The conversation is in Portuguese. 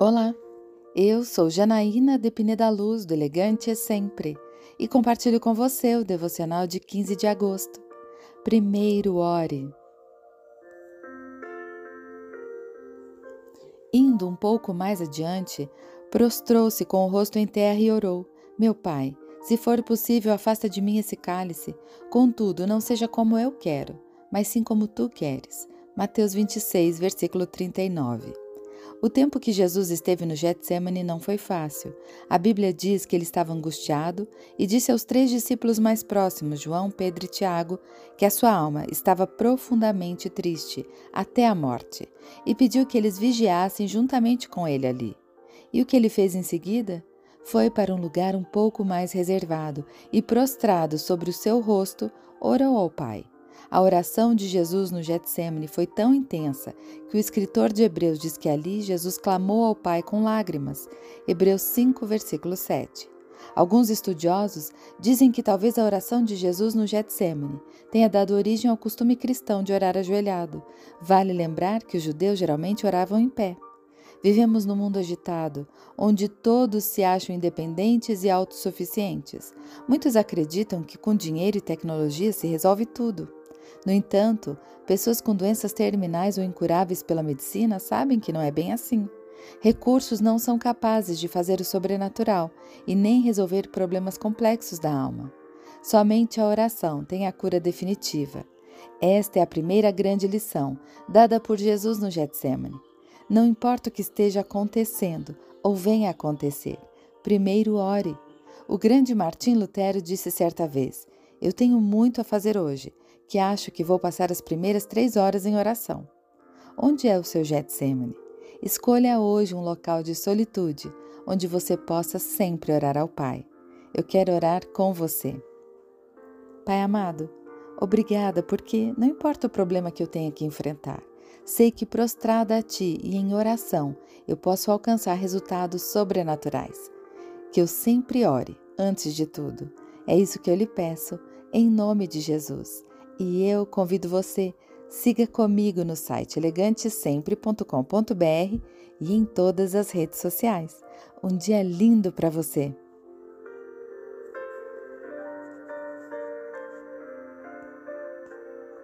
Olá, eu sou Janaína de Pineda Luz, do Elegante é Sempre, e compartilho com você o devocional de 15 de agosto. Primeiro ore. Indo um pouco mais adiante, prostrou-se com o rosto em terra e orou: Meu pai, se for possível, afasta de mim esse cálice. Contudo, não seja como eu quero, mas sim como tu queres. Mateus 26, versículo 39. O tempo que Jesus esteve no Getsemane não foi fácil. A Bíblia diz que ele estava angustiado e disse aos três discípulos mais próximos, João, Pedro e Tiago, que a sua alma estava profundamente triste até a morte e pediu que eles vigiassem juntamente com ele ali. E o que ele fez em seguida? Foi para um lugar um pouco mais reservado e, prostrado sobre o seu rosto, orou ao Pai. A oração de Jesus no Getsemane foi tão intensa que o escritor de Hebreus diz que ali Jesus clamou ao Pai com lágrimas. Hebreus 5, versículo 7. Alguns estudiosos dizem que talvez a oração de Jesus no Getsemane tenha dado origem ao costume cristão de orar ajoelhado. Vale lembrar que os judeus geralmente oravam em pé. Vivemos num mundo agitado, onde todos se acham independentes e autossuficientes. Muitos acreditam que com dinheiro e tecnologia se resolve tudo. No entanto, pessoas com doenças terminais ou incuráveis pela medicina sabem que não é bem assim. Recursos não são capazes de fazer o sobrenatural e nem resolver problemas complexos da alma. Somente a oração tem a cura definitiva. Esta é a primeira grande lição dada por Jesus no Getsemane. Não importa o que esteja acontecendo ou venha a acontecer, primeiro ore. O grande Martim Lutero disse certa vez: Eu tenho muito a fazer hoje, que acho que vou passar as primeiras três horas em oração. Onde é o seu Getsemane? Escolha hoje um local de solitude, onde você possa sempre orar ao Pai. Eu quero orar com você. Pai amado, obrigada porque não importa o problema que eu tenha que enfrentar, sei que prostrada a Ti e em oração eu posso alcançar resultados sobrenaturais. Que eu sempre ore, antes de tudo. É isso que eu lhe peço, em nome de Jesus. E eu convido você, siga comigo no site elegantesempre.com.br e em todas as redes sociais. Um dia lindo para você!